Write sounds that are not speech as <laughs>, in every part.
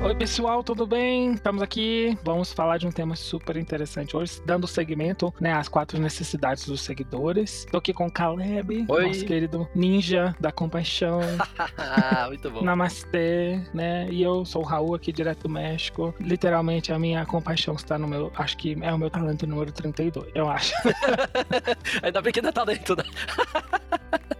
Oi, pessoal, tudo bem? Estamos aqui. Vamos falar de um tema super interessante hoje, dando seguimento né, às quatro necessidades dos seguidores. Estou aqui com o Caleb, Oi. nosso querido ninja da compaixão. <laughs> Muito bom. Namastê, né? E eu sou o Raul aqui direto do México. Literalmente, a minha compaixão está no meu. Acho que é o meu talento número 32, eu acho. <laughs> Ainda bem que ainda tá dentro, né? <laughs>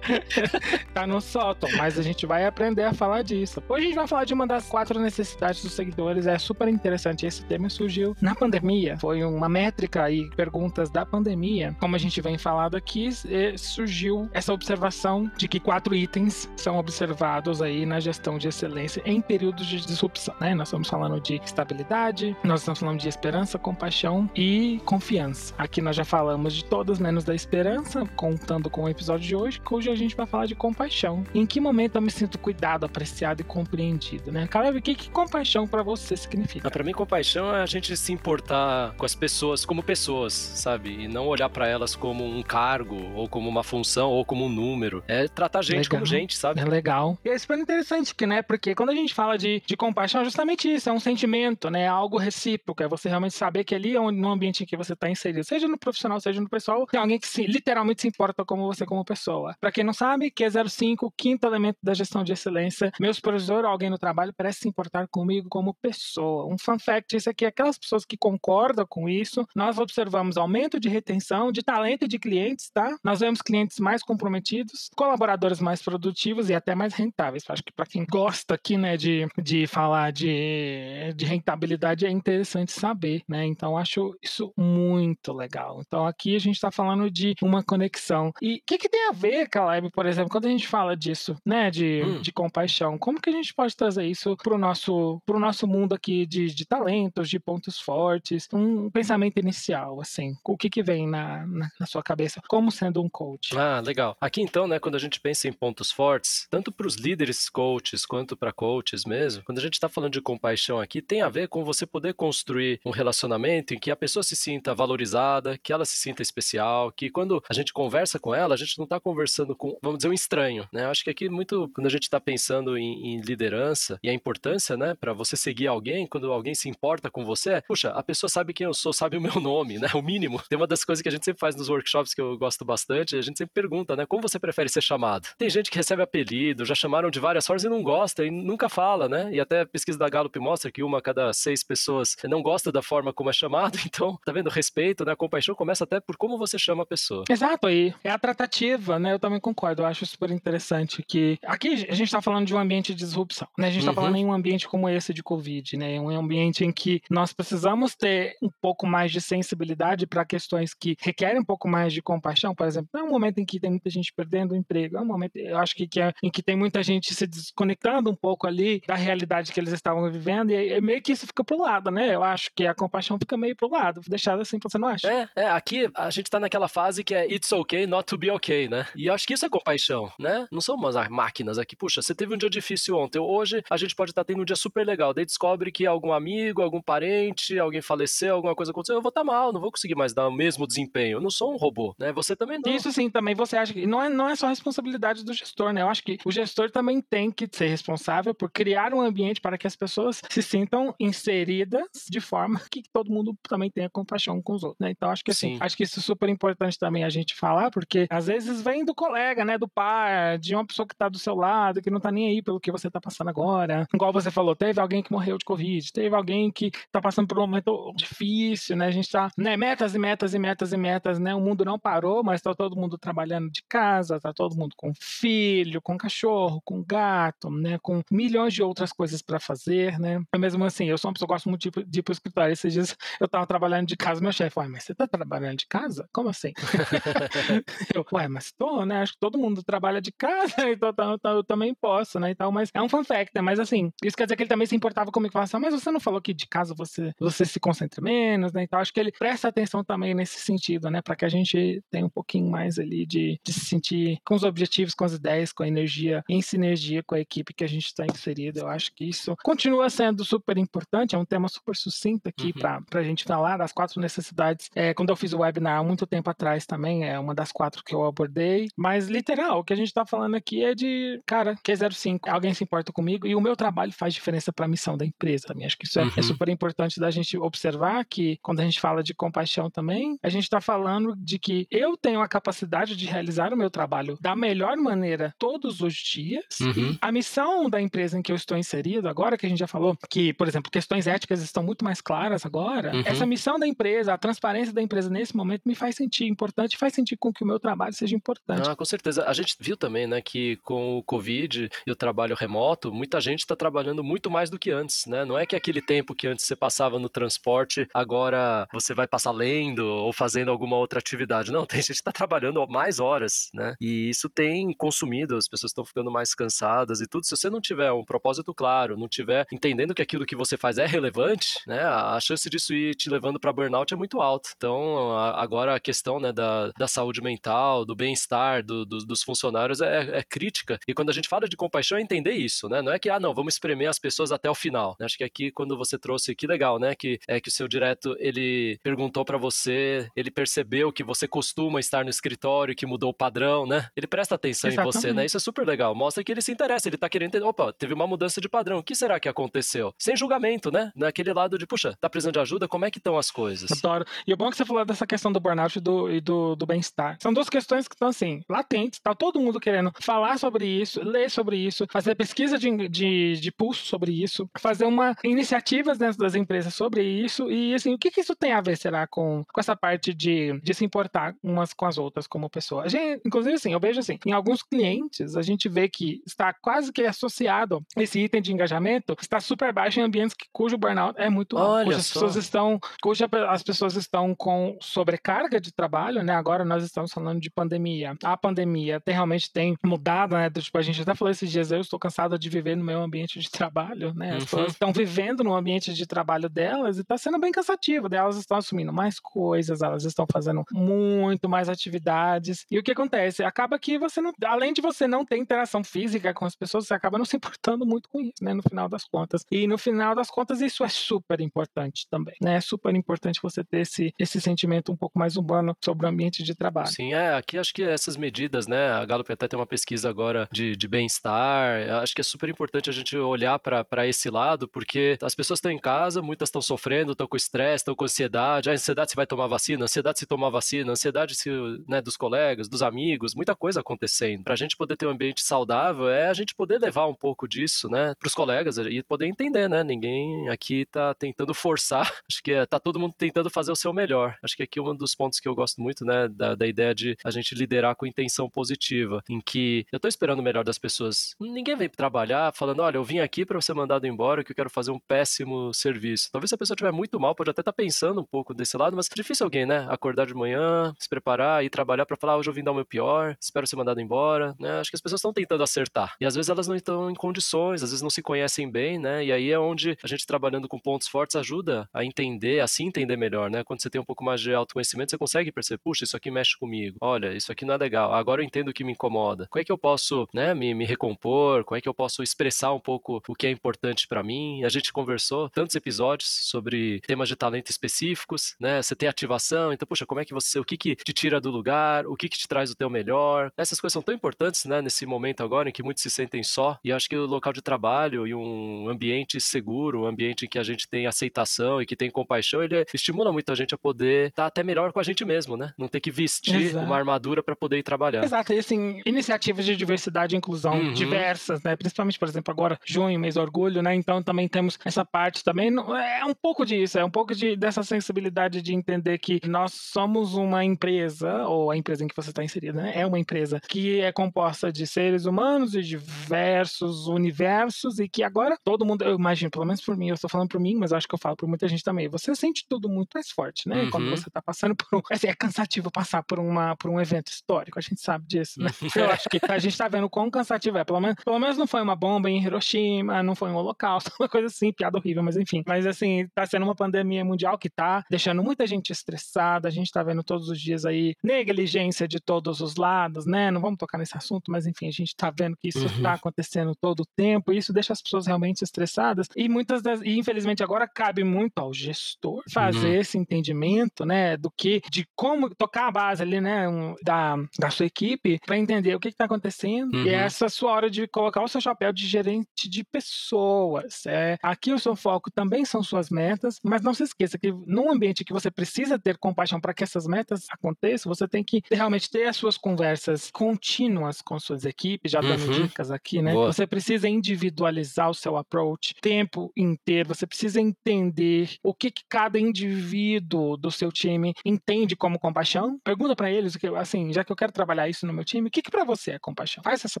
<laughs> tá no sótão, mas a gente vai aprender a falar disso. Hoje a gente vai falar de uma das quatro necessidades dos seguidores. É super interessante. Esse tema surgiu na pandemia. Foi uma métrica e perguntas da pandemia. Como a gente vem falado aqui, surgiu essa observação de que quatro itens são observados aí na gestão de excelência em períodos de disrupção. Né? Nós estamos falando de estabilidade, nós estamos falando de esperança, compaixão e confiança. Aqui nós já falamos de todas menos da esperança, contando com o episódio de hoje, cujo a gente vai falar de compaixão. Em que momento eu me sinto cuidado, apreciado e compreendido, né? Caleb, o que, que compaixão para você significa? Para mim, compaixão é a gente se importar com as pessoas como pessoas, sabe? E não olhar para elas como um cargo, ou como uma função, ou como um número. É tratar a gente legal. como gente, sabe? É legal. E é super interessante que, né? Porque quando a gente fala de, de compaixão, é justamente isso, é um sentimento, né? É algo recíproco, é você realmente saber que ali, no ambiente em que você está inserido, seja no profissional, seja no pessoal, tem alguém que se, literalmente se importa como você como pessoa. Para quem não sabe, Q05, quinto elemento da gestão de excelência. Meu supervisor ou alguém no trabalho parece se importar comigo como pessoa. Um fun fact, isso aqui, aquelas pessoas que concordam com isso, nós observamos aumento de retenção, de talento de clientes, tá? Nós vemos clientes mais comprometidos, colaboradores mais produtivos e até mais rentáveis. Acho que para quem gosta aqui, né, de, de falar de, de rentabilidade é interessante saber, né? Então acho isso muito legal. Então aqui a gente está falando de uma conexão. E o que, que tem a ver, Caleb? Vibe, por exemplo, quando a gente fala disso, né, de, hum. de compaixão, como que a gente pode trazer isso pro nosso, pro nosso mundo aqui de, de talentos, de pontos fortes, um pensamento inicial, assim, o que que vem na, na, na sua cabeça, como sendo um coach? Ah, legal. Aqui então, né, quando a gente pensa em pontos fortes, tanto para os líderes coaches quanto para coaches mesmo, quando a gente está falando de compaixão aqui, tem a ver com você poder construir um relacionamento em que a pessoa se sinta valorizada, que ela se sinta especial, que quando a gente conversa com ela, a gente não está conversando com vamos dizer, um estranho, né? Acho que aqui muito, quando a gente está pensando em, em, liderança e a importância, né, para você seguir alguém, quando alguém se importa com você, puxa, a pessoa sabe quem eu sou, sabe o meu <laughs> nome, né? O mínimo. Tem uma das coisas que a gente sempre faz nos workshops que eu gosto bastante, a gente sempre pergunta, né, como você prefere ser chamado? Tem gente que recebe apelido, já chamaram de várias formas e não gosta e nunca fala, né? E até a pesquisa da Gallup mostra que uma a cada seis pessoas não gosta da forma como é chamado, <laughs> então, tá vendo? Respeito, né? A compaixão começa até por como você chama a pessoa. Exato, aí é a tratativa, né? Eu também concordo. Eu acho super interessante que aqui a gente está falando de um ambiente de disrupção, né? A gente está uhum. falando em um ambiente como esse de Covid, né? Um ambiente em que nós precisamos ter um pouco mais de sensibilidade para questões que requerem um pouco mais de compaixão, por exemplo. É um momento em que tem muita gente perdendo o emprego, é um momento, eu acho que, que é, em que tem muita gente se desconectando um pouco ali da realidade que eles estavam vivendo e, e meio que isso fica pro lado, né? Eu acho que a compaixão fica meio pro lado, deixada assim, você não acha? É, é, aqui a gente está naquela fase que é it's okay not to be okay, né? E eu acho que isso é compaixão né? Não somos máquinas aqui. Puxa, você teve um dia difícil ontem, hoje a gente pode estar tendo um dia super legal. Daí descobre que algum amigo, algum parente, alguém faleceu, alguma coisa aconteceu, eu vou estar mal, não vou conseguir mais dar o mesmo desempenho. Eu não sou um robô, né? Você também não. Isso sim, também você acha que não é, não é só responsabilidade do gestor, né? Eu acho que o gestor também tem que ser responsável por criar um ambiente para que as pessoas se sintam inseridas de forma que todo mundo também tenha compaixão com os outros, né? Então acho que assim, sim. acho que isso é super importante também a gente falar, porque às vezes vem do colega, né, do par, de uma pessoa que tá do seu lado, que não tá nem aí pelo que você tá passando agora. Igual você falou, teve alguém que morreu de Covid, teve alguém que tá passando por um momento difícil, né? A gente tá, né, metas e metas e metas e metas, né? O mundo não parou, mas tá todo mundo trabalhando de casa, tá todo mundo com filho, com cachorro, com gato, né? Com milhões de outras coisas para fazer, né? Eu mesmo assim, eu sou uma pessoa que gosto muito de, de ir pro escritório. Esses dias eu tava trabalhando de casa, meu chefe, ué, mas você tá trabalhando de casa? Como assim? <laughs> eu, ué, mas tô, né? Acho todo mundo trabalha de casa, <laughs> então, então, então eu também posso, né? Então, mas é um fun fact, né? Mas assim, isso quer dizer que ele também se importava comigo e falava assim, mas você não falou que de casa você, você se concentra menos, né? Então acho que ele presta atenção também nesse sentido, né? Para que a gente tenha um pouquinho mais ali de, de se sentir com os objetivos, com as ideias, com a energia, em sinergia com a equipe que a gente está inserido. Eu acho que isso continua sendo super importante, é um tema super sucinto aqui uhum. para a gente falar das quatro necessidades. É, quando eu fiz o webinar há muito tempo atrás também, é uma das quatro que eu abordei, mas literal, o que a gente está falando aqui é de, cara, Q05, alguém se importa comigo e o meu trabalho faz diferença para a missão da empresa também. Acho que isso é, é uhum. é super importante da gente observar que quando a gente fala de compaixão também, a gente está falando de que eu tenho a capacidade de realizar o meu trabalho da melhor maneira todos os dias. Uhum. A missão da empresa em que eu estou inserido agora, que a gente já falou, que, por exemplo, questões éticas estão muito mais claras agora, uhum. essa missão da empresa, a transparência da empresa nesse momento me faz sentir importante, faz sentir com que o meu trabalho seja importante. Ah, com certeza. A gente viu também, né, que com o Covid e o trabalho remoto, muita gente está trabalhando muito mais do que antes, né? Não é que aquele tempo que antes você passava no transporte, agora você vai passar lendo ou fazendo alguma outra atividade. Não, <laughs> tem gente que está trabalhando mais horas, né? E isso tem consumido, as pessoas estão ficando mais cansadas e tudo. Se você não tiver um propósito claro, não tiver entendendo que aquilo que você faz é relevante, né? A chance disso ir te levando para burnout é muito alta. Então, agora a questão né, da, da saúde mental, do bem-estar do, do, dos funcionários é, é, crítica. E quando a gente fala de compaixão, é entender isso, né? Não é que, ah, não, vamos espremer as pessoas até o final. Acho que aqui, quando você trouxe, que legal, né? Que é que o seu direto, ele perguntou para você, ele percebeu que você costuma estar no escritório, que mudou o padrão, né? Ele presta atenção Exatamente. em você, né? Isso é super legal. Mostra que ele se interessa, ele tá querendo entender, opa, teve uma mudança de padrão, o que será que aconteceu? Sem julgamento, né? Naquele lado de, puxa, tá precisando de ajuda, como é que estão as coisas? Adoro. E o bom é que você falou dessa questão do burnout e do, e do, do bem-estar. São duas questões que estão, assim, latentes, tá todo mundo querendo falar sobre isso, ler sobre isso, fazer pesquisa de, de, de pulso sobre isso, fazer uma iniciativas dentro das empresas sobre isso e assim, o que, que isso tem a ver, será, com, com essa parte de, de se importar umas com as outras como pessoa? Gente, inclusive, assim, eu vejo assim, em alguns clientes, a gente vê que está quase que associado esse item de engajamento, está super baixo em ambientes que, cujo burnout é muito alto, Olha as pessoas estão, cuja as pessoas estão com sobrecarga de trabalho, né? Agora nós estamos falando de pandemia. A pandemia tem, realmente tem mudado, né? Tipo, a gente até falou esses dias, eu estou cansada de viver no meu ambiente de trabalho, né? As uhum. pessoas estão vivendo no ambiente de trabalho delas e está sendo bem cansativo. Né? Elas estão assumindo mais coisas, elas estão fazendo muito mais atividades. E o que acontece? Acaba que você não, além de você não ter interação física com as pessoas, você acaba não se importando muito com isso, né? No final das contas. E no final das contas, isso é super importante também, né? É super importante você ter esse, esse sentimento um pouco mais humano sobre o ambiente de trabalho. Sim, é. Aqui acho que essas medidas, né? A Gallup até tem uma pesquisa agora de, de bem-estar. Acho que é super importante a gente olhar para esse lado, porque as pessoas estão em casa, muitas estão sofrendo, estão com estresse, estão com ansiedade. A ansiedade se vai tomar vacina, ansiedade se tomar vacina, ansiedade se, né, dos colegas, dos amigos, muita coisa acontecendo. Para a gente poder ter um ambiente saudável, é a gente poder levar um pouco disso, né, para os colegas e poder entender, né? Ninguém aqui está tentando forçar. <laughs> Acho que é, tá todo mundo tentando fazer o seu melhor. Acho que aqui um dos pontos que eu gosto muito, né, da, da ideia de a gente liderar com intenção positiva, em que eu estou esperando o melhor das pessoas. Ninguém vem trabalhar falando, olha, eu vim aqui para ser mandado embora, que eu quero fazer um péssimo serviço. Talvez a pessoa estiver muito mal, pode até estar tá pensando um pouco desse lado, mas é difícil alguém, né, acordar de manhã, se preparar e trabalhar para falar, hoje eu vim dar o meu pior, espero ser mandado embora, né? Acho que as pessoas estão tentando acertar. E às vezes elas não estão em condições, às vezes não se conhecem bem, né? E aí é onde a gente trabalhando com pontos fortes ajuda a entender, a se entender melhor, né? Quando você tem um pouco mais de autoconhecimento, você consegue perceber, puxa, isso aqui mexe comigo. Olha, isso aqui não é legal. Agora eu entendo o que me incomoda. Como é que eu posso, né, me, me recompor? Como é que eu posso expressar um pouco o que é importante para mim? A gente conversou tantos episódios sobre temas de talento específicos, né? Você tem ativação, então, puxa, como é que você, o que que te tira do lugar? O que que te traz o teu melhor? Essas coisas são tão importantes, né, nesse momento agora em que muitos se sentem só. E acho que o local de trabalho e um ambiente seguro, um ambiente em que a gente tem aceitação e que tem compaixão, ele estimula muito a gente a poder estar até melhor com a gente mesmo, né? Não ter que vestir Exato. uma armadura para poder ir trabalhar. Exato, e assim, iniciativas de diversidade e inclusão uhum. diversas, né? Principalmente, por exemplo, agora junho, mês do orgulho, né? Então também temos essa parte também, é um pouco disso, é um pouco de, dessa sensibilidade de entender que nós somos uma empresa, ou a empresa em que você está inserido, né? É uma empresa que é composta de seres humanos e diversos universos e que agora todo mundo, eu imagino, pelo menos por mim, eu estou falando por mim, mas acho que eu falo por muita gente também, você sente tudo muito mais forte, né? Uhum. Quando você está passando por um, assim, é cansativo passar por uma por um evento histórico, a gente sabe disso, né? <laughs> Eu acho que a gente tá vendo quão cansativo é. Pelo menos, pelo menos não foi uma bomba em Hiroshima, não foi um holocausto, <laughs> uma coisa assim, piada horrível, mas enfim. Mas assim, tá sendo uma pandemia mundial que tá deixando muita gente estressada. A gente tá vendo todos os dias aí negligência de todos os lados, né? Não vamos tocar nesse assunto, mas enfim, a gente tá vendo que isso uhum. tá acontecendo todo o tempo e isso deixa as pessoas realmente estressadas. E muitas das. E infelizmente agora cabe muito ao gestor fazer uhum. esse entendimento, né? Do que, de como tocar a base ali, né? Um, da, da sua equipe para entender o que está acontecendo. Uhum. E essa é a sua hora de colocar o seu chapéu de gerente de pessoas. É, aqui o seu foco também são suas metas, mas não se esqueça que num ambiente que você precisa ter compaixão para que essas metas aconteçam, você tem que realmente ter as suas conversas contínuas com suas equipes, já dando uhum. dicas aqui, né? Boa. Você precisa individualizar o seu approach tempo inteiro, você precisa entender o que, que cada indivíduo do seu time entende como compaixão. Pergunta para eles, assim, já que eu quero trabalhar isso no meu time, o que, que para você é compaixão? Faz essa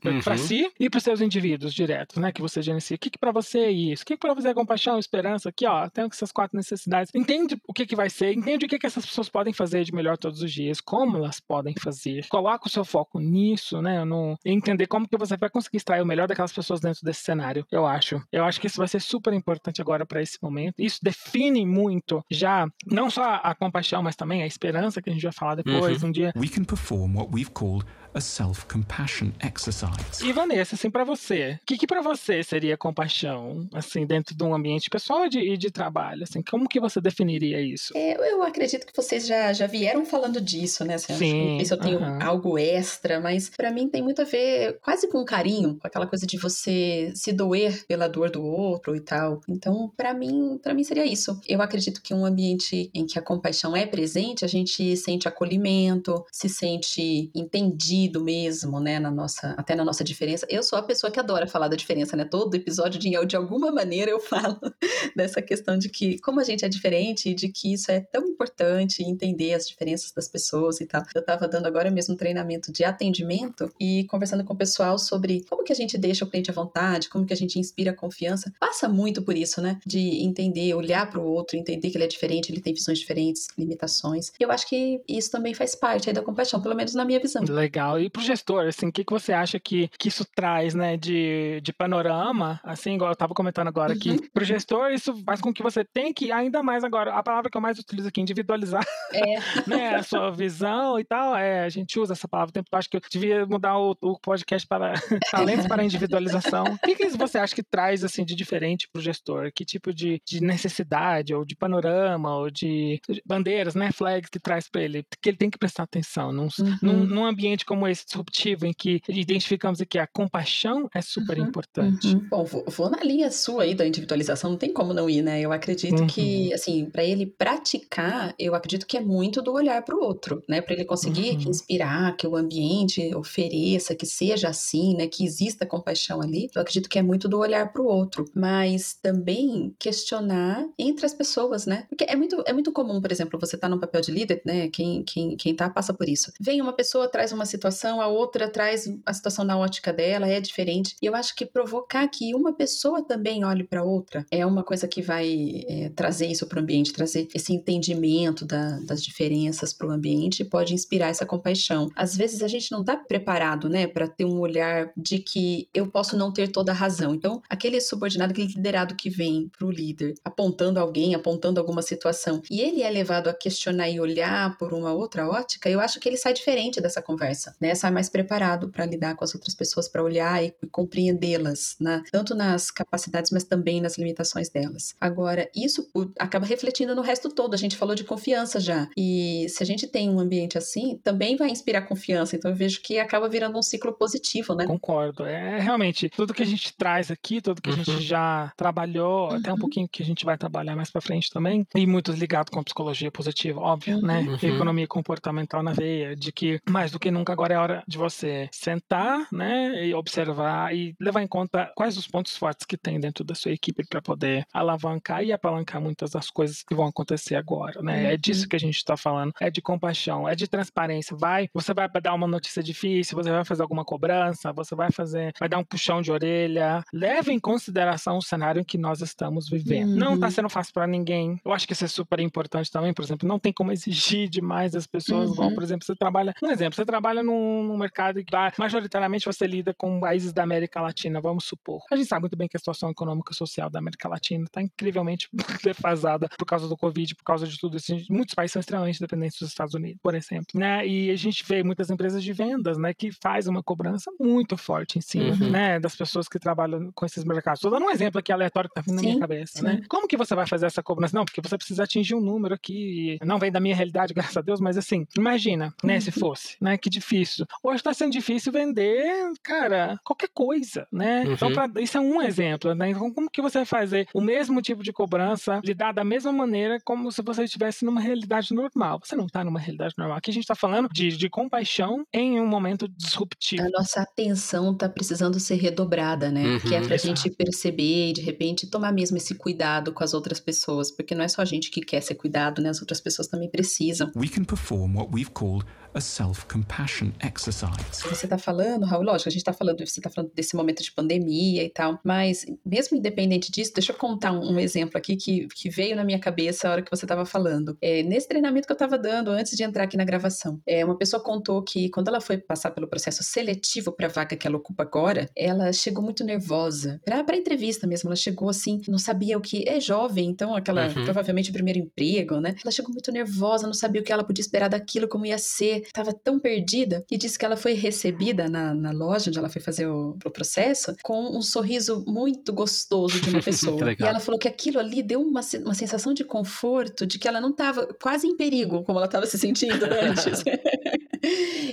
pergunta uhum. para si e para seus indivíduos diretos, né, que você gerencia. O que, que para você é isso? O que, que para você é compaixão, esperança? Aqui, ó, tem essas quatro necessidades. Entende o que, que vai ser, entende o que, que essas pessoas podem fazer de melhor todos os dias, como elas podem fazer. Coloca o seu foco nisso, né, no entender como que você vai conseguir extrair o melhor daquelas pessoas dentro desse cenário. Eu acho. Eu acho que isso vai ser super importante agora para esse momento. Isso define muito já não só a compaixão, mas também a esperança que a gente vai falar depois uhum. um dia. We can perform what we've called called a self-compassion exercise. E Vanessa, assim, para você, o que, que para você seria compaixão, assim, dentro de um ambiente pessoal e de, de, trabalho, assim, como que você definiria isso? É, eu acredito que vocês já, já vieram falando disso, né? Assim, Sim. Não sei se eu tenho uhum. algo extra, mas para mim tem muito a ver quase com carinho, com aquela coisa de você se doer pela dor do outro e tal. Então, para mim, para mim seria isso. Eu acredito que um ambiente em que a compaixão é presente, a gente sente acolhimento, se sente entendido mesmo, né, na nossa, até na nossa diferença. Eu sou a pessoa que adora falar da diferença, né? Todo episódio de, de alguma maneira eu <laughs> falo dessa questão de que como a gente é diferente e de que isso é tão importante entender as diferenças das pessoas e tal. Eu tava dando agora mesmo um treinamento de atendimento e conversando com o pessoal sobre como que a gente deixa o cliente à vontade, como que a gente inspira confiança. Passa muito por isso, né? De entender, olhar para o outro, entender que ele é diferente, ele tem visões diferentes, limitações. Eu acho que isso também faz parte da compaixão, pelo menos na minha visão. Legal. E para o gestor, assim, o que, que você acha que, que isso traz, né, de, de panorama, assim, igual eu estava comentando agora aqui, uhum. para o gestor, isso faz com que você tenha que, ainda mais agora, a palavra que eu mais utilizo aqui, individualizar, é. <laughs> né, a sua visão e tal, é, a gente usa essa palavra o tempo, acho que eu devia mudar o, o podcast para <laughs> talentos para individualização. O que, que você acha que traz, assim, de diferente para o gestor? Que tipo de, de necessidade, ou de panorama, ou de, de bandeiras, né, flags que traz para ele, que ele tem que prestar atenção num, uhum. num, num ambiente como esse disruptivo, em que identificamos que a compaixão é super uhum, importante. Uhum. Bom, vou, vou, na linha sua aí da individualização, não tem como não ir, né? Eu acredito uhum. que, assim, para ele praticar, eu acredito que é muito do olhar para o outro, né? Para ele conseguir uhum. inspirar, que o ambiente ofereça, que seja assim, né? Que exista compaixão ali. Eu acredito que é muito do olhar para o outro, mas também questionar entre as pessoas, né? Porque é muito, é muito comum, por exemplo, você tá num papel de líder, né? Quem, quem, quem tá passa por isso. Vem uma pessoa, traz uma situação situação, a outra traz a situação na ótica dela, é diferente. E eu acho que provocar que uma pessoa também olhe para outra é uma coisa que vai é, trazer isso para o ambiente, trazer esse entendimento da, das diferenças para o ambiente e pode inspirar essa compaixão. Às vezes a gente não está preparado, né, para ter um olhar de que eu posso não ter toda a razão. Então, aquele subordinado, aquele liderado que vem para o líder, apontando alguém, apontando alguma situação, e ele é levado a questionar e olhar por uma outra ótica, eu acho que ele sai diferente dessa conversa, né? sai mais preparado para lidar com as outras pessoas, para olhar e, compreendê-las, né, tanto nas capacidades, mas também nas limitações delas. Agora, isso acaba refletindo no resto todo. A gente falou de confiança já. E se a gente tem um ambiente assim, também vai inspirar confiança. Então eu vejo que acaba virando um ciclo positivo, né? Concordo. É realmente tudo que a gente traz aqui, tudo que a gente uhum. já trabalhou, uhum. até um pouquinho que a gente vai trabalhar mais para frente também, e muito ligado com a psicologia positiva, óbvio, né? uhum. né? Economia comportamental na veia, de que mais do que nunca agora é hora de você sentar, né, e observar e levar em conta quais os pontos fortes que tem dentro da sua equipe para poder alavancar e apalancar muitas das coisas que vão acontecer agora, né? Uhum. É disso uhum. que a gente está falando, é de compaixão, é de transparência. Vai, você vai dar uma notícia difícil, você vai fazer alguma cobrança, você vai fazer, vai dar um puxão de orelha. Leve em consideração o cenário em que nós estamos vivendo. Uhum. Não está sendo fácil para ninguém. Eu acho que isso é super importante também, por exemplo, não tem como exigir demais das pessoas, uhum. igual, por exemplo, você trabalha, um exemplo, você trabalha num num, num mercado que majoritariamente você lida com países da América Latina, vamos supor. A gente sabe muito bem que a situação econômica e social da América Latina está incrivelmente <laughs> defasada por causa do Covid, por causa de tudo isso. Muitos países são extremamente dependentes dos Estados Unidos, por exemplo. Né? E a gente vê muitas empresas de vendas né, que faz uma cobrança muito forte em cima uhum. né, das pessoas que trabalham com esses mercados. Estou dando um exemplo aqui aleatório que está vindo sim, na minha cabeça. Né? Como que você vai fazer essa cobrança? Não, porque você precisa atingir um número aqui. Não vem da minha realidade, <laughs> graças a Deus, mas assim, imagina, né, se uhum. fosse, né? Que difícil. Hoje está sendo difícil vender, cara, qualquer coisa, né? Então, uhum. Então, pra, isso é um exemplo, né? Então, como que você vai fazer o mesmo tipo de cobrança, lidar da mesma maneira como se você estivesse numa realidade normal? Você não está numa realidade normal. Aqui a gente está falando de, de compaixão em um momento disruptivo. A nossa atenção está precisando ser redobrada, né? Uhum. Que é pra gente perceber e, de repente, tomar mesmo esse cuidado com as outras pessoas, porque não é só a gente que quer ser cuidado, né? As outras pessoas também precisam. We can perform what we've called a self-compassion. Você está falando, Raul, lógico, a gente está falando, você está falando desse momento de pandemia e tal, mas mesmo independente disso, deixa eu contar um, um exemplo aqui que, que veio na minha cabeça a hora que você estava falando. É, nesse treinamento que eu estava dando antes de entrar aqui na gravação, é, uma pessoa contou que quando ela foi passar pelo processo seletivo para a vaga que ela ocupa agora, ela chegou muito nervosa. Para entrevista mesmo, ela chegou assim, não sabia o que. É jovem, então aquela, uhum. provavelmente o primeiro emprego, né? Ela chegou muito nervosa, não sabia o que ela podia esperar daquilo, como ia ser estava tão perdida e disse que ela foi recebida na, na loja onde ela foi fazer o, o processo com um sorriso muito gostoso de uma <laughs> pessoa. e ela falou que aquilo ali deu uma, uma sensação de conforto, de que ela não estava quase em perigo, como ela estava se sentindo <laughs> antes.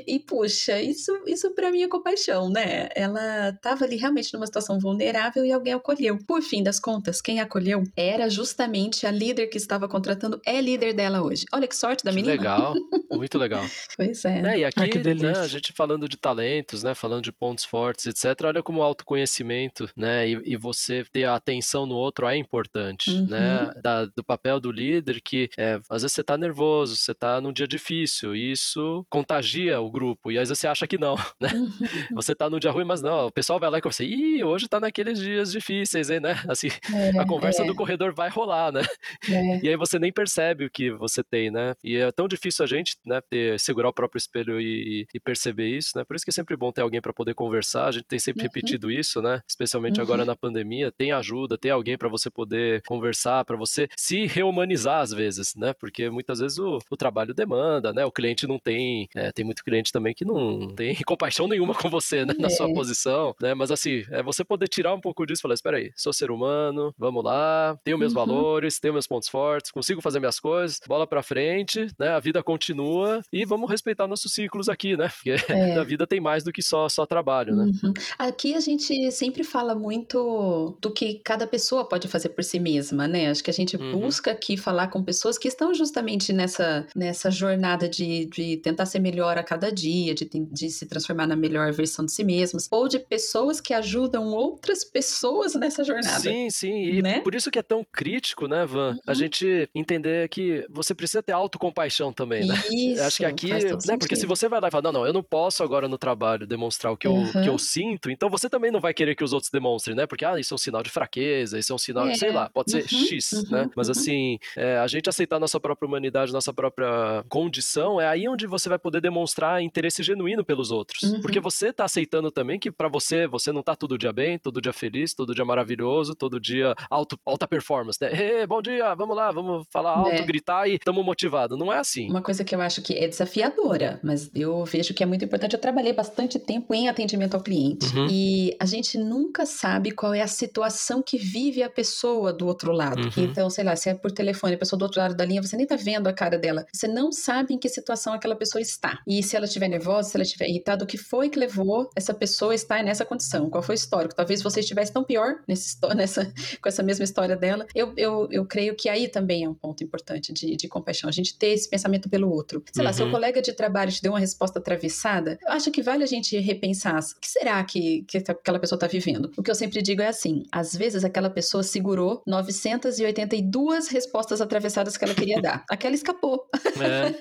E, puxa, isso, isso para mim é compaixão, né? Ela estava ali realmente numa situação vulnerável e alguém acolheu. Por fim das contas, quem acolheu era justamente a líder que estava contratando, é líder dela hoje. Olha que sorte da que menina. Legal, <laughs> muito legal. pois é. é e aqui, Ai, né, a gente falando de talentos, né, falando de pontos fortes, etc. Olha como o autoconhecimento, né, e, e você ter a atenção no outro é importante, uhum. né, da, do papel do líder que é, às vezes você tá nervoso, você tá num dia difícil, e isso contagia o grupo, e às vezes você acha que não, <laughs> né? <laughs> Você tá num dia ruim, mas não, o pessoal vai lá e conversa, ih, hoje tá naqueles dias difíceis, hein, né? <laughs> Assim, é, a conversa é. do corredor vai rolar, né? É. E aí você nem percebe o que você tem, né? E é tão difícil a gente, né, ter, segurar o próprio espelho e, e perceber isso, né? Por isso que é sempre bom ter alguém para poder conversar, a gente tem sempre uhum. repetido isso, né? Especialmente uhum. agora na pandemia, tem ajuda, tem alguém para você poder conversar, para você se reumanizar às vezes, né? Porque muitas vezes o, o trabalho demanda, né? O cliente não tem, é, tem muito cliente também que não tem <laughs> compaixão nenhuma com você, né, na é. sua posição, né? Mas assim, é você poder tirar um pouco disso e falar: espera aí, sou ser humano, vamos lá, tenho meus uhum. valores, tenho meus pontos fortes, consigo fazer minhas coisas, bola pra frente, né? A vida continua e vamos respeitar nossos ciclos aqui, né? Porque <laughs> é. a vida tem mais do que só, só trabalho, né? Uhum. Aqui a gente sempre fala muito do que cada pessoa pode fazer por si mesma, né? Acho que a gente uhum. busca aqui falar com pessoas que estão justamente nessa, nessa jornada de, de tentar ser melhor a cada dia, de, de se transformar na melhor versão de si mesmas, ou de pessoas que ajudam outras pessoas nessa jornada. Sim, sim, e né? por isso que é tão crítico, né, Van, uhum. a gente entender que você precisa ter autocompaixão também, né? <laughs> Isso, Acho que aqui, né, porque se você vai lá e fala, não, não, eu não posso agora no trabalho demonstrar o que, uhum. eu, que eu sinto, então você também não vai querer que os outros demonstrem, né? Porque, ah, isso é um sinal de fraqueza, isso é um sinal, é. sei lá, pode ser uhum. X, né? Uhum. Mas uhum. assim, é, a gente aceitar nossa própria humanidade, nossa própria condição, é aí onde você vai poder demonstrar interesse genuíno pelos outros. Uhum. Porque você tá aceitando também que para você, você não tá todo dia bem, todo dia feliz, todo dia maravilhoso, todo dia alto, alta performance, né? Hey, bom dia, vamos lá, vamos falar alto, é. gritar e estamos motivados. Não é assim. Uma coisa que eu acho que é desafiadora, mas eu vejo que é muito importante. Eu trabalhei bastante tempo em atendimento ao cliente uhum. e a gente nunca sabe qual é a situação que vive a pessoa do outro lado. Uhum. Então, sei lá, se é por telefone, a pessoa do outro lado da linha, você nem tá vendo a cara dela. Você não sabe em que situação aquela pessoa está. E se ela estiver nervosa, se ela estiver irritada, o que foi que levou essa pessoa a estar nessa condição? Qual foi o histórico? Talvez você estivesse tão pior nesse, <laughs> nessa, com essa mesma história dela. Eu, eu, eu creio que aí também é um ponto importante de, de compaixão, a gente ter esse pensamento pelo outro. Sei uhum. lá, seu colega de trabalho te deu uma resposta atravessada, eu acho que vale a gente repensar. O que será que, que aquela pessoa está vivendo? O que eu sempre digo é assim: às vezes aquela pessoa segurou 982 respostas atravessadas que ela queria dar. <laughs> Aquela escapou. É.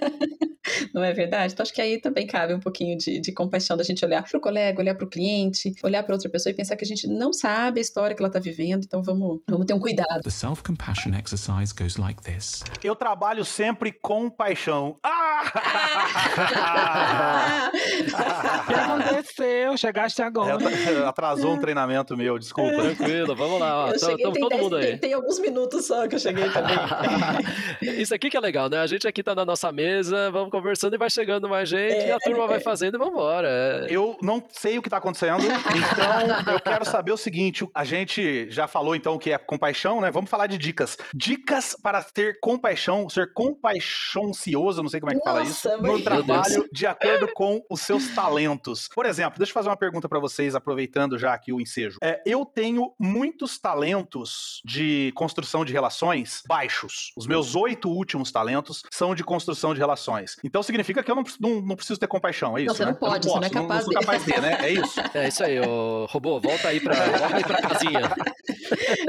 <laughs> Não é verdade? Então acho que aí também cabe um pouquinho de, de compaixão da gente olhar para o colega, olhar para o cliente, olhar para outra pessoa e pensar que a gente não sabe a história que ela está vivendo, então vamos, vamos ter um cuidado. The self-compassion exercise goes like this. Eu trabalho sempre com paixão. Ah! <laughs> <laughs> O que aconteceu? Chegaste agora. É, atrasou um treinamento meu, desculpa. Tranquilo, vamos lá. Ó. Tô- tô- todo dez- mundo aí. tem, tem alguns minutos só que eu cheguei também. <laughs> Isso aqui que é legal, né? A gente aqui tá na nossa mesa, vamos conversando e vai chegando mais gente, e a turma vai fazendo e vambora. É, Eu não sei o que tá acontecendo, então eu quero saber o seguinte: a gente já falou então o que é compaixão, né? Vamos falar de dicas. Dicas para ter compaixão, ser compaixoncioso, não sei como é que fala isso, Nossa, no trabalho de acordo com os seus talentos. Por exemplo, deixa eu fazer uma pergunta para vocês, aproveitando já aqui o ensejo. É, eu tenho muitos talentos de construção de relações baixos. Os meus oito últimos talentos são de construção de relações. Então significa que eu não, não, não preciso ter compaixão, é isso? Não, você né? não pode, eu você não é posso, capaz sou de. capaz de, né? É isso. <laughs> é isso aí, ô robô, volta aí pra, volta aí pra casinha.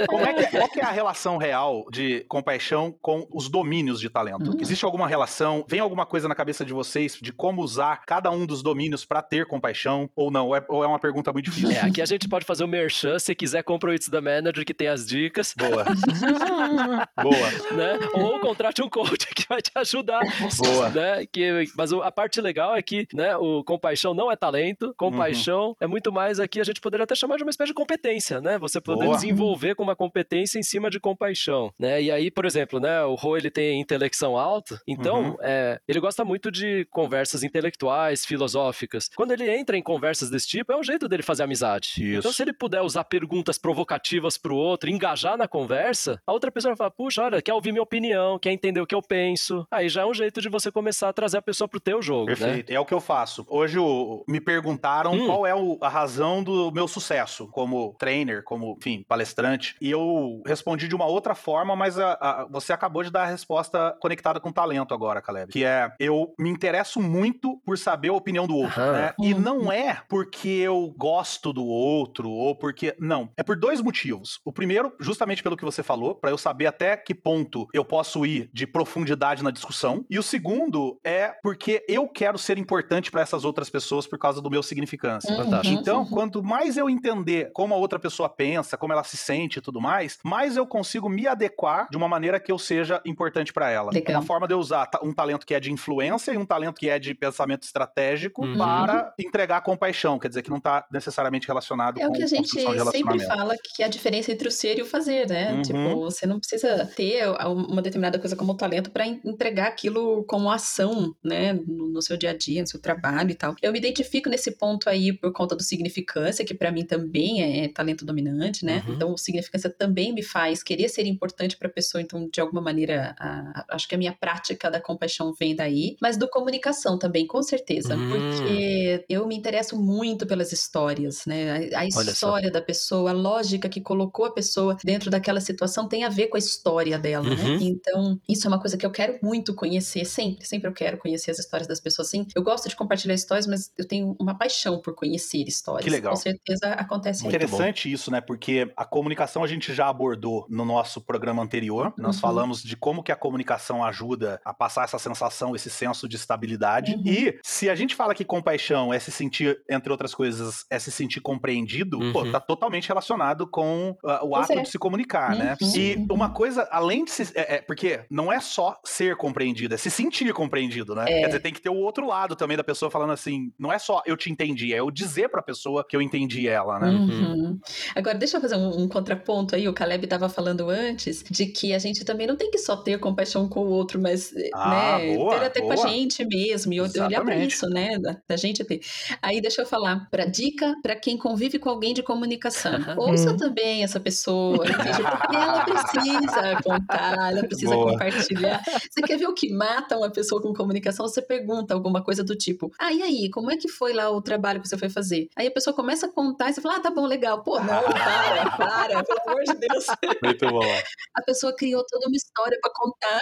Como é que, qual que é a relação real de compaixão com os domínios de talento? Hum. Existe alguma relação? Vem alguma coisa na cabeça de vocês de como usar cada um dos domínios para ter compaixão ou não? Ou é, ou é uma pergunta muito difícil? É, aqui a gente pode fazer o merchan, se quiser compra o It's the Manager que tem as dicas, Boa, <laughs> boa. né? Ou contrate um coach que vai te ajudar. Boa. Né? Que, mas a parte legal é que né, o compaixão não é talento, compaixão Uhum. é muito mais aqui, a gente poderia até chamar de uma espécie de competência, né? Você poder Boa. desenvolver com uma competência em cima de compaixão, né? E aí, por exemplo, né, o Ro, ele tem intelecção alta, então Uhum. é, ele gosta muito de conversas intelectuais, filosóficas. Quando ele entra em conversas desse tipo, é um jeito dele fazer amizade. Isso. Então, se ele puder usar perguntas provocativas pro outro, engajar na conversa, a outra pessoa vai falar, puxa, olha, quer ouvir minha opinião, quer entender o que eu penso. Aí já é um jeito de você começar a trazer a pessoa pro teu jogo, né? Perfeito, é o que eu faço. Hoje o- me perguntaram Hum. qual é o- a razão do meu sucesso como trainer, como, enfim, palestrante. E eu respondi de uma outra forma, mas a- a- você acabou de dar a resposta conectada com talento agora, Caleb. Que é, eu me interesso muito por saber a opinião do outro, Aham. né? E não é porque eu gosto do outro ou porque... Não, é por dois motivos. O primeiro, justamente pelo que você falou, para eu saber até que ponto eu posso ir de profundidade na discussão. E o segundo é porque eu quero ser importante para essas outras pessoas por causa do meu significância. Fantástico. Então, quanto mais eu entender como a outra pessoa pensa, como ela se sente e tudo mais, mais eu consigo me adequar de uma maneira que eu seja importante para ela. Legal. É uma forma de eu usar um talento que é de influência e um talento que é de pensamento estratégico Uhum. para entregar compaixão, quer dizer que não está necessariamente relacionado É o com que a gente sempre fala que é a diferença entre o ser e o fazer, né? Uhum. Tipo, você não precisa ter uma determinada coisa como talento para entregar aquilo como ação, né? No, no seu dia a dia, no seu trabalho e tal. Eu me identifico nesse ponto aí por conta do significância, que para mim também é talento dominante, né? Uhum. Então, o significância também me faz querer ser importante para a pessoa. Então, de alguma maneira, a- a- acho que a minha prática da compaixão vem daí. Mas do comunicação também, com certeza. Hum. Porque eu me interesso muito pelas histórias, né? A, a história da pessoa, a lógica que colocou a pessoa dentro daquela situação tem a ver com a história dela, né? Uhum. Então, isso é uma coisa que eu quero muito conhecer, sempre, sempre eu quero conhecer as histórias das pessoas, assim. Eu gosto de compartilhar histórias, mas eu tenho uma paixão por conhecer histórias. Que legal. Com certeza acontece aí. Interessante isso, né? Porque a comunicação a gente já abordou no nosso programa anterior. Nós Uhum. falamos de como que a comunicação ajuda a passar essa sensação, esse senso de estabilidade. Uhum. E se a gente fala que compaixão é se sentir, entre outras coisas, é se sentir compreendido, pô, Uhum. tá totalmente relacionado com ah, o Pois ato é. de se comunicar, né? Uhum. E uma coisa, além de se. É, é, porque não é só ser compreendido, é se sentir compreendido, né? É. Quer dizer, tem que ter o outro lado também da pessoa falando assim, não é só eu te entendi, é eu dizer pra pessoa que eu entendi ela, né? Uhum. Agora, deixa eu fazer um, um contraponto aí. O Caleb estava falando antes de que a gente também não tem que só ter compaixão com o outro, mas Ah, né, boa, ter até com a boa. gente mesmo e olhar para Exatamente. isso, né? Da, da gente ter. Aí deixa eu falar para dica para quem convive com alguém de comunicação. <laughs> Ouça Hum. também essa pessoa, ela <laughs> precisa contar, ela precisa Boa. compartilhar. Você quer ver o que mata uma pessoa com comunicação? Você pergunta alguma coisa do tipo: Ah, e aí, como é que foi lá o trabalho que você foi fazer? Aí a pessoa começa a contar e você fala: Ah, tá bom, legal. Pô, não, <laughs> para, para, pelo amor de Deus. Muito bom. A pessoa criou toda uma história pra contar.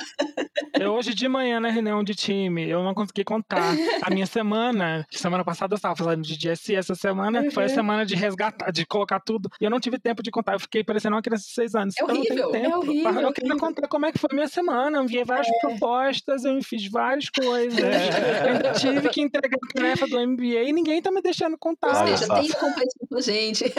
Eu hoje de manhã na reunião de time, eu não consegui contar. A minha semana, semana passada eu estava falando de DSI, essa semana foi a Uhum. semana de resgatar, de colocar tudo. E eu não tive tempo de contar. Eu fiquei parecendo uma criança de seis anos. É horrível, é tempo. horrível, eu é queria horrível. contar como é que foi a minha semana. Eu enviei várias propostas, eu fiz várias coisas. <laughs> Eu ainda tive que entregar a tarefa do MBA e ninguém tá me deixando contar. Ou seja, tem compaixão com a gente. <laughs>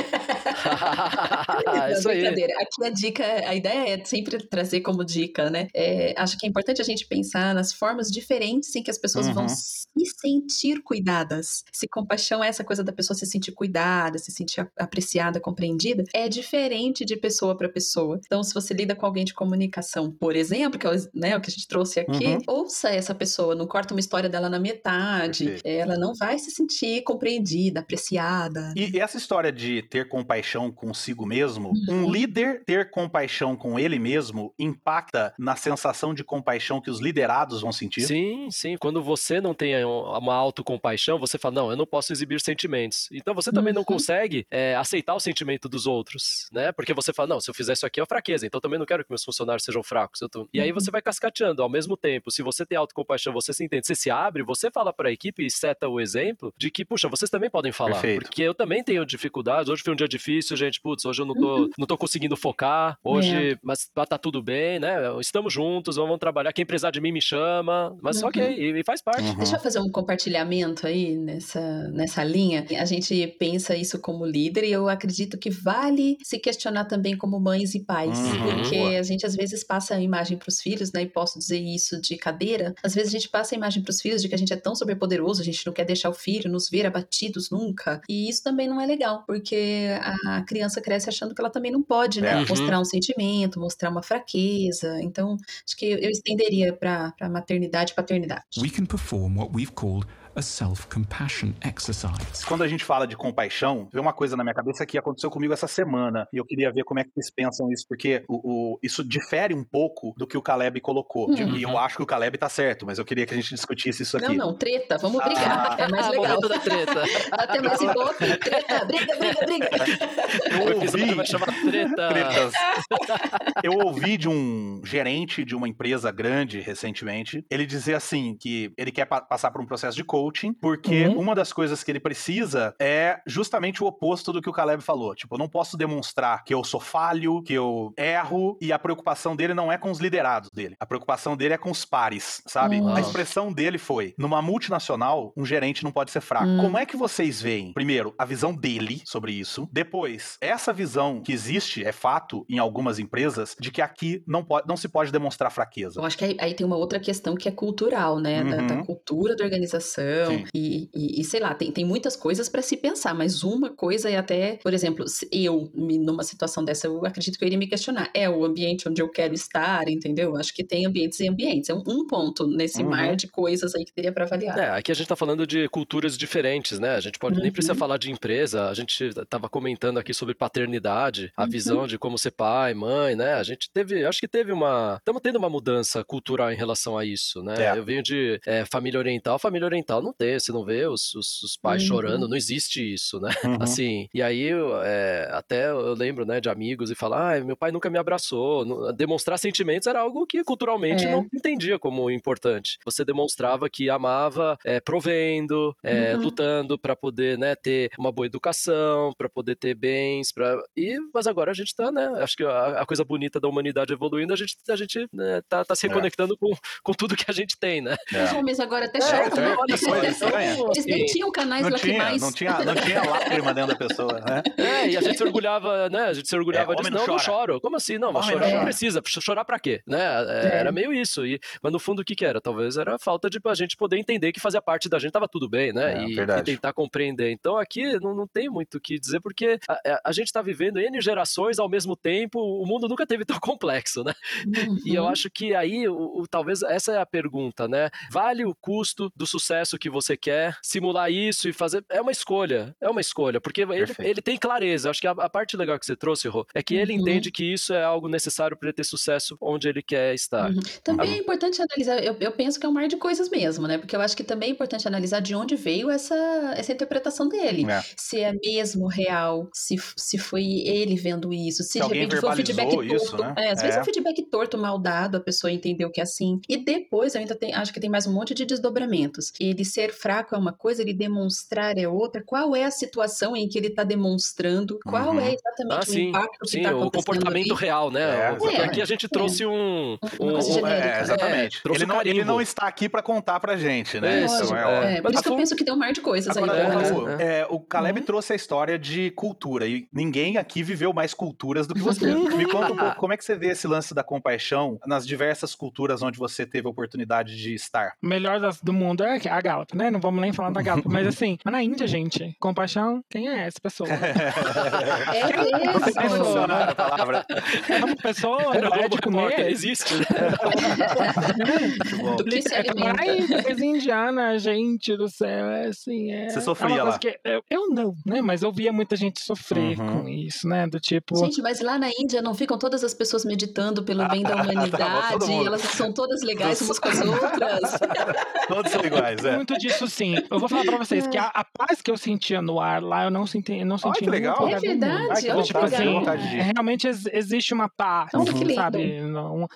é isso aí. Brincadeira. Aqui a dica, a ideia é sempre trazer como dica, né? É, acho que é importante a gente pensar nas formas diferentes em que as pessoas Uhum. vão se sentir cuidadas. Se compaixão é essa coisa da pessoa se sentir cuidada, se sentir apreciada, compreendida, é diferente de pessoa para pessoa. Então, se você lida com alguém de comunicação, por exemplo, que é o, né, o que a gente trouxe aqui, Uhum. ouça essa pessoa, não corta uma história dela na metade. Perfeito. Ela não vai se sentir compreendida, apreciada. E essa história de ter compaixão consigo mesmo, Uhum. um líder ter compaixão com ele mesmo impacta na sensação de compaixão que os liderados vão sentir? Sim, sim. Quando você não tem um- uma autocompaixão, você fala, não, eu não posso exibir sentimentos. Então você também não Uhum. consegue é, aceitar o sentimento dos outros, né? Porque você fala, não, se eu fizer isso aqui é fraqueza, então também não quero que meus funcionários sejam fracos. tô- E aí Uhum. você vai cascateando. Ao mesmo tempo, se você tem autocompaixão, você se entende, você se abre, você fala para a equipe e seta o exemplo de que, puxa, vocês também podem falar. Perfeito. Porque eu também tenho dificuldades. Hoje foi um dia difícil, gente. Putz, hoje eu não Uhum. tô, não tô conseguindo focar. Hoje, mas tá tá tudo bem, né? Estamos juntos, vamos trabalhar. Quem precisar de mim me chama. Mas Uhum. ok, e, e faz parte. Uhum. Deixa eu fazer um compartilhamento aí nessa, nessa linha. A gente pensa isso como líder e eu acredito que vale se questionar também como mães e pais. Uhum. Porque a gente às vezes passa a imagem para os filhos, né? E posso dizer isso de cadeira. Às vezes a gente passa a imagem para os filhos de que a gente é tão superpoderoso, a gente não quer deixar o filho nos ver abatidos nunca. E isso também não é legal, porque a criança cresce achando que ela também não pode, né? É. Uhum. Mostrar um sentimento, mostrar uma fraqueza. Então, acho que eu estenderia para maternidade e paternidade. We can perform what we've called a self compassion exercise. Quando a gente fala de compaixão, vem uma coisa na minha cabeça que aconteceu comigo essa semana. E eu queria ver como é que vocês pensam isso, porque o, o- isso difere um pouco do que o Caleb colocou. Uhum. E eu acho que o Caleb tá certo, mas eu queria que a gente discutisse isso aqui. Não, não, treta, vamos brigar. Ah. <laughs> é mais Ah, legal. momento da treta. Até mais igual. Treta, briga, briga, briga. Eu ouvi. vai chamar treta. Tretas. Eu ouvi de um gerente de uma empresa grande recentemente, ele dizer assim que ele quer pa- passar por um processo de coaching, porque Uhum. uma das coisas que ele precisa é justamente o oposto do que o Caleb falou. Tipo, eu não posso demonstrar que eu sou falho, que eu erro, e a preocupação dele não é com os liderados dele. A preocupação dele é com os pares, sabe? Uhum. A expressão dele foi: numa multinacional, um gerente não pode ser fraco. Hum. Como é que vocês veem, primeiro, a visão dele sobre isso? Depois, essa visão que existe, é fato, em algumas empresas, de que aqui não, pode, não se pode demonstrar fraqueza. Eu acho que aí, aí tem uma outra questão que é cultural, né? Da, Uhum. da cultura da organização. E, e- e sei lá, tem, tem muitas coisas para se pensar, mas uma coisa é até, por exemplo, eu, numa situação dessa, eu acredito que eu iria me questionar. É o ambiente onde eu quero estar, entendeu? Acho que tem ambientes e ambientes. É um, um ponto nesse Uhum. mar de coisas aí que teria para avaliar. É, aqui a gente tá falando de culturas diferentes, né? A gente pode nem precisa Uhum. falar de empresa, a gente tava comentando aqui sobre paternidade, a Uhum. visão de como ser pai, mãe, né? A gente teve, acho que teve uma, estamos tendo uma mudança cultural em relação a isso, né? É. Eu venho de é, família oriental, família oriental não tem, você não vê os, os- os pais Uhum. chorando, não existe isso, né? <laughs> Uhum. Assim, e aí é, até eu lembro, né, de amigos e falar, ah, meu pai nunca me abraçou. Não- Demonstrar sentimentos era algo que culturalmente É. não entendia como importante. Você demonstrava que amava é, provendo, é, Uhum. lutando para poder, né, ter uma boa educação, para poder ter bens, para e mas agora a gente tá, né, acho que a, a coisa bonita da humanidade evoluindo, a gente a gente né, tá, tá se É. reconectando com, com tudo que a gente tem, né? É. Os homens agora até É, choram, então, né? olha só, eles nem tinham canais Não tinha, lacrimais. não, tinha, não tinha lágrima dentro da pessoa, né? <laughs> É, e a gente se orgulhava, né? A gente se orgulhava É, disso. não Não, choro. Como assim? Não, mas chorar não precisa. Chorar pra quê? Né? É, É. Era meio isso. E, mas no fundo, o que, que era? Talvez era a falta de a gente poder entender que fazia parte da gente, tava tudo bem, né? É, e, e tentar compreender. Então aqui não, não tem muito o que dizer, porque a, a- a gente tá vivendo N gerações ao mesmo tempo, o mundo nunca teve tão <laughs> complexo, né? E eu Uhum. acho que aí, o, o- talvez essa é a pergunta, né? Vale o custo do sucesso que você quer? Simular isso e fazer. É uma escolha. É uma escolha. Porque ele, ele tem clareza. Acho que a, a parte legal que você trouxe, Rô, é que ele Uhum. entende que isso é algo necessário para ele ter sucesso onde ele quer estar. Uhum. Também é importante analisar, eu, eu penso que é um mar de coisas mesmo, né? Porque eu acho que também é importante analisar de onde veio essa, essa interpretação dele. É. Se é mesmo real, se, se foi ele vendo isso, se, Se de alguém repente foi um feedback isso, torto. né? É, às vezes é É. um feedback torto, mal dado, a pessoa entendeu que é assim. E depois eu ainda tenho, acho que tem mais um monte de desdobramentos. Ele ser fraco é uma coisa, ele demonstrar é outra. Qual é a situação em que ele está demonstrando? Qual Uhum. é exatamente Ah, o sim, impacto que sim, está o acontecendo comportamento ali? real, né? É, O- porque é, aqui a gente trouxe um, um- genérica. É, exatamente. É, trouxe ele, um não, ele não está aqui para contar pra gente, né? Isso, Então é é. É, por Mas isso que eu penso que tem um mar de coisas aí. Agora, pra é, fazer. Raul, é, o Caleb trouxe a história de cultura e ninguém aqui viveu mais culturas do que você. Me conta um pouco como é que você vê esse lance da compaixão nas diversas culturas onde você teve a oportunidade de estar. O melhor do mundo é a Gallup, né? Não vamos nem falar da Gallup, mas assim, mas na Índia, gente, compaixão, quem é essa pessoa? <laughs> É mesmo. pessoa, Não era a palavra. É uma pessoa Era o é de comer? existe. né? É. Mas indiana, gente do céu, é assim, é... Você é sofria coisa lá? que eu, eu não, né? Mas eu via muita gente sofrer Uhum. com isso, né? Do tipo... Gente, mas lá na Índia não ficam todas as pessoas meditando pelo bem da <laughs> Tá bom, humanidade, elas são todas legais umas com as outras. <laughs> Todos são iguais, é. Muito disso sim. Eu vou falar pra vocês que a, a paz que eu sentia no ar lá, eu não senti, eu não senti que legal. lugar É verdade, que Tipo assim, realmente ex- existe uma paz, lindo. sabe?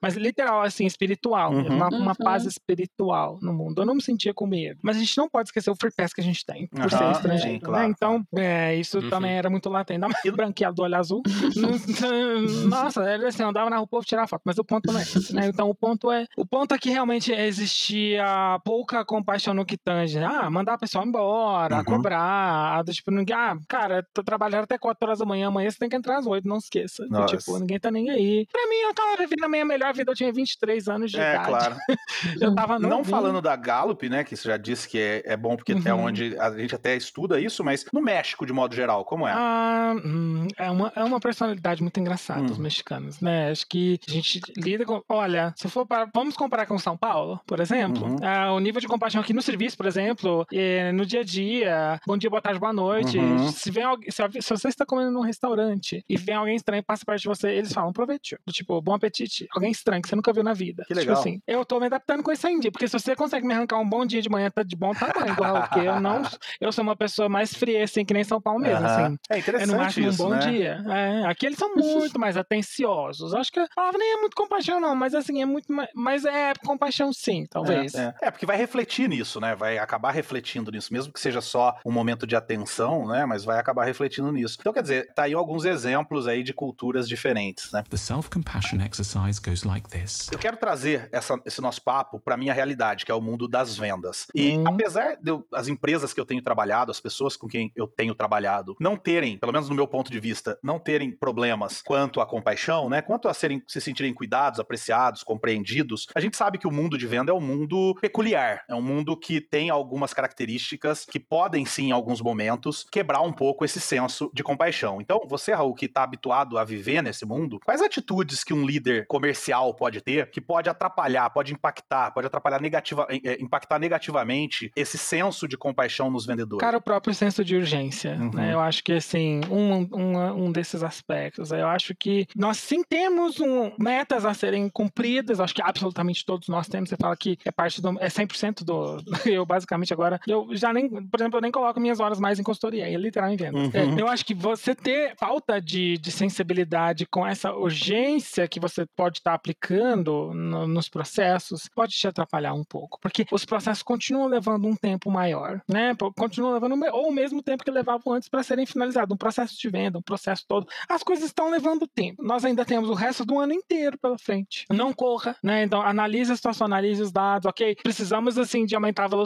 Mas literal, assim, espiritual, Uhum. uma, uma Uhum. paz espiritual no mundo. Eu não me sentia com medo. Mas a gente não pode esquecer o free pass que a gente tem, por ser estrangeiro. sim, claro, né? Então, é, isso Uhum. também era muito latente. Ainda mais <laughs> branqueado do olho azul. <laughs> Nossa, era assim, eu andava na rua, povo tirava foto, mas o ponto não é esse, né? Então, o ponto é, o ponto é que realmente existia pouca compaixão no que tange. Ah, mandar a pessoa embora, Uhum. cobrar, do tipo, ninguém, ah, cara, tô trabalhando até 4 horas da manhã, amanhã você tem que entrar às 8, não esqueça. Do. Tipo, ninguém tá nem aí. Pra mim, eu tava vivendo a minha melhor vida, eu tinha 23 anos de É, idade. claro. <laughs> Eu tava Não falando da Gallup, né, que você já disse que é, é bom porque é Uhum. onde a gente até estuda isso, mas no México, de modo geral, como é? Ah, hum, é, uma, é uma personalidade muito engraçada, os Hum. mexicanos, né? Acho que a gente lida com. Olha, se for para. Vamos comparar com São Paulo, por exemplo. Uhum. Ah, o nível de compaixão aqui no serviço, por exemplo, no dia a dia, bom dia, boa tarde, boa noite. Uhum. Se, vem alguém, se, se você está comendo num restaurante e vem alguém estranho e passa perto de você, eles falam proveito. Tipo, bom apetite. Alguém estranho que você nunca viu na vida. Que Tipo legal. assim, eu tô me adaptando com isso ainda, porque se você consegue me arrancar um bom dia de manhã, tá de bom tamanho, igual, porque eu não. <laughs> Eu sou uma pessoa mais fria, assim, que nem São Paulo mesmo, Aham. assim. É interessante no máximo isso, um bom né? dia. É, aqui eles são muito mais atenciosos. Acho que a palavra nem é muito compaixão, não, mas assim, é muito mais. Mas é compaixão sim, talvez. É, é. É, porque vai refletir nisso, né? Vai acabar refletindo nisso, mesmo que seja só um momento de atenção, né? Mas vai acabar refletindo nisso. Então, quer dizer, tá aí alguns exemplos aí de culturas diferentes, né? The self compassion exercise goes like this. Eu quero trazer essa- esse nosso papo para minha realidade, que é o mundo das vendas. E Hum. apesar de eu- as empresas que eu tenho trabalhado, as pessoas com quem eu tenho trabalhado, não terem, pelo menos no meu ponto de vista, não terem problemas quanto à compaixão, né? Quanto a serem, se sentirem cuidados, apreciados, compreendidos, a gente sabe que o mundo de venda é um mundo peculiar, é um mundo que tem algumas características que podem sim, em alguns momentos, quebrar um pouco esse senso de compaixão. Então, você, Raul, que está habituado a viver nesse mundo, quais atitudes que um líder comercial pode ter que pode atrapalhar, pode impactar, pode atrapalhar negativa, eh, eh, impactar negativamente esse senso de compaixão nos vendedores? Cara, o próprio senso de urgência, Uhum. né? Eu acho que, assim, um, um, um desses aspectos. Eu acho que nós sim temos um, metas a serem cumpridas, acho que absolutamente todos nós temos. Você fala que é parte do. é 100% do. Eu, basicamente, agora. Eu já nem. Por exemplo, eu nem coloco minhas horas mais em consultoria, é literal em vendas. Uhum. É, eu acho que você ter falta de, de sensibilidade com essa urgência que você pode estar aplicando no- nos processos pode te atrapalhar um pouco, porque os processos continuam levando um tempo maior, né? Continuam levando ou o mesmo tempo que levavam antes para serem finalizados, um processo de venda, um processo todo. As coisas estão levando tempo. Nós ainda temos o resto do ano inteiro pela frente. Não corra, né? Então analise a situação, analise os dados, ok? Precisamos assim de aumentar a velocidade,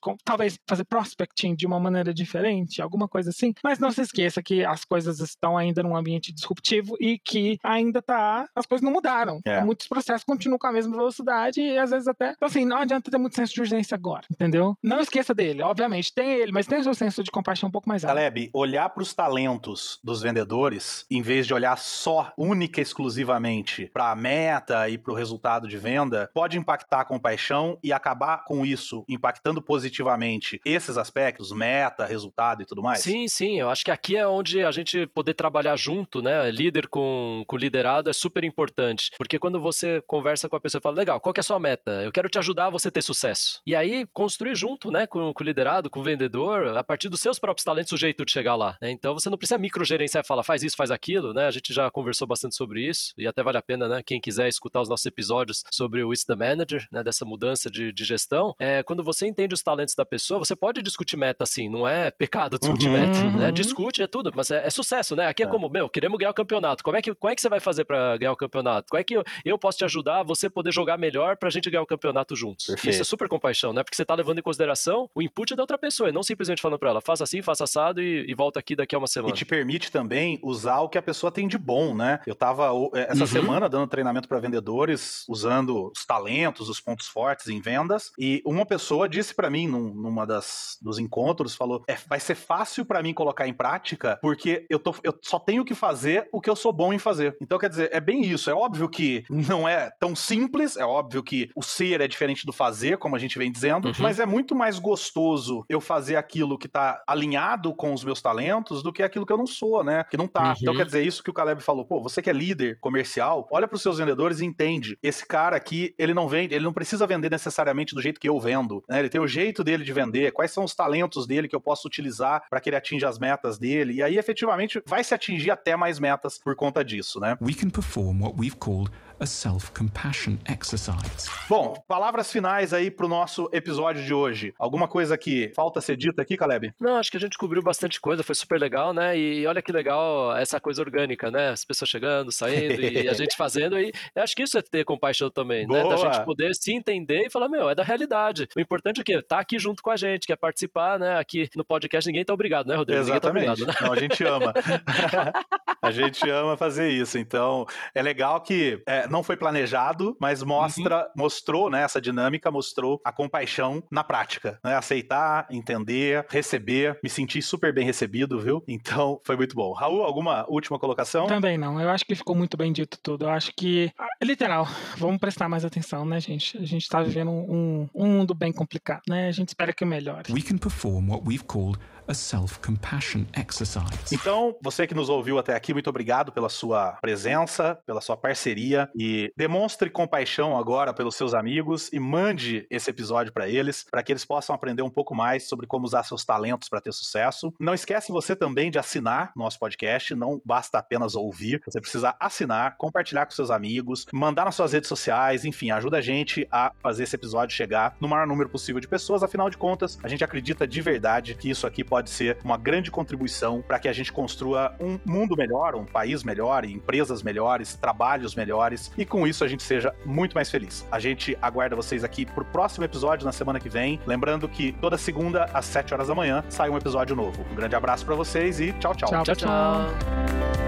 com, talvez fazer prospecting de uma maneira diferente, alguma coisa assim. Mas não se esqueça que as coisas estão ainda num ambiente disruptivo e que ainda tá, as coisas não mudaram. É. Muitos processos continuam com a mesma velocidade e às vezes até, então, assim, não adianta ter muito senso de urgência agora, entendeu? Não esqueça dele, obviamente, tem ele, mas tem o seu senso de compaixão um pouco mais alto. Caleb, olhar para os talentos dos vendedores, em vez de olhar só, única e exclusivamente, para a meta e para o resultado de venda, pode impactar a compaixão e acabar com isso impactando positivamente esses aspectos, meta, resultado e tudo mais? Sim, sim, eu acho que aqui é onde a gente poder trabalhar junto, né? Líder com, com liderado é super importante. Porque quando você conversa com a pessoa e fala, legal, qual que é a sua meta? Eu quero te ajudar a você ter sucesso. E aí, construir junto, né, com, com o liderado, com o vendedor, a partir dos seus próprios talentos, o jeito de chegar lá. né? Então você não precisa microgerenciar e falar, faz isso, faz aquilo, né? A gente já conversou bastante sobre isso, e até vale a pena, né? Quem quiser escutar os nossos episódios sobre o It's the Manager, né? Dessa mudança de, de gestão, é quando você você entende os talentos da pessoa, você pode discutir meta assim, não é pecado discutir Uhum, meta, né? uhum. Discute, é tudo, mas é, é sucesso, né? Aqui é, É. como, meu, queremos ganhar o campeonato. Como é que, como é que você vai fazer pra ganhar o campeonato? Como é que eu, eu posso te ajudar a você poder jogar melhor pra gente ganhar o campeonato juntos? Perfeito. Isso é super compaixão, né? Porque você tá levando em consideração o input da outra pessoa, e não simplesmente falando pra ela, faça assim, faça assado e, e volta aqui daqui a uma E semana. te permite também usar o que a pessoa tem de bom, né? Eu tava eh, essa Uhum. semana dando treinamento para vendedores, usando os talentos, os pontos fortes em vendas, e uma pessoa disse para mim num, numa das dos encontros, falou: "É, vai ser fácil para mim colocar em prática, porque eu tô eu só tenho que fazer o que eu sou bom em fazer". Então quer dizer, é bem isso, é óbvio que não é tão simples, é óbvio que o ser é diferente do fazer, como a gente vem dizendo, Uhum. mas é muito mais gostoso eu fazer aquilo que tá alinhado com os meus talentos do que aquilo que eu não sou, né? Que não tá. Uhum. Então quer dizer, isso que o Caleb falou, pô, você que é líder comercial, olha pros seus vendedores e entende. Esse cara aqui, ele não vende, ele não precisa vender necessariamente do jeito que eu vendo, né? Ele tem o jeito dele de vender, quais são os talentos dele que eu posso utilizar para que ele atinja as metas dele. E aí, efetivamente, vai se atingir até mais metas por conta disso, né? We can perform what we've called a self compassion exercise. Bom, palavras finais aí pro nosso episódio de hoje. Alguma coisa que falta ser dita aqui, Caleb? Não, acho que a gente cobriu bastante coisa, foi super legal, né? E olha que legal essa coisa orgânica, né? As pessoas chegando, saindo e a <laughs> gente fazendo. E eu acho que isso é ter compaixão também, né? Da Boa. gente poder se entender e falar, meu, é da realidade. O importante é que tá aqui junto com a gente, quer participar, né? Aqui no podcast ninguém tá obrigado, né, Rodrigo? Exatamente. Ninguém tá obrigado, né? Não, a gente ama. <laughs> <laughs> a gente ama fazer isso. Então, é legal que é, não foi planejado, mas mostra, Uhum. mostrou, né, essa dinâmica, mostrou a compaixão na prática, né? Aceitar, entender, receber, me senti super bem recebido, viu? Então, foi muito bom. Raul, alguma última colocação? Também não. Eu acho que ficou muito bem dito tudo. Eu acho que, ah, literal, vamos prestar mais atenção, né, gente? A gente tá vivendo um, um mundo bem complicado, né? A gente espera que melhore. We can perform what we've called a self compassion exercise. Então, você que nos ouviu até aqui, muito obrigado pela sua presença, pela sua parceria e demonstre compaixão agora pelos seus amigos e mande esse episódio para eles, para que eles possam aprender um pouco mais sobre como usar seus talentos para ter sucesso. Não esquece você também de assinar nosso podcast, não basta apenas ouvir, você precisa assinar, compartilhar com seus amigos, mandar nas suas redes sociais, enfim, ajuda a gente a fazer esse episódio chegar no maior número possível de pessoas, afinal de contas, a gente acredita de verdade que isso aqui pode ser uma grande contribuição para que a gente construa um mundo melhor, um país melhor, empresas melhores, trabalhos melhores e com isso a gente seja muito mais feliz. A gente aguarda vocês aqui pro próximo episódio na semana que vem. Lembrando que toda segunda às 7 horas da manhã sai um episódio novo. Um grande abraço para vocês e tchau, tchau. Tchau, Tchau, tchau.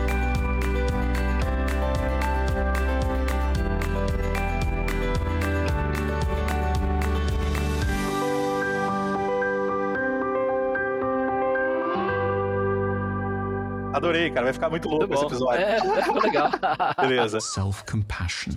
Adorei, cara. Vai ficar muito louco Muito esse episódio. É, ficou legal. <laughs> Beleza. Self compassion.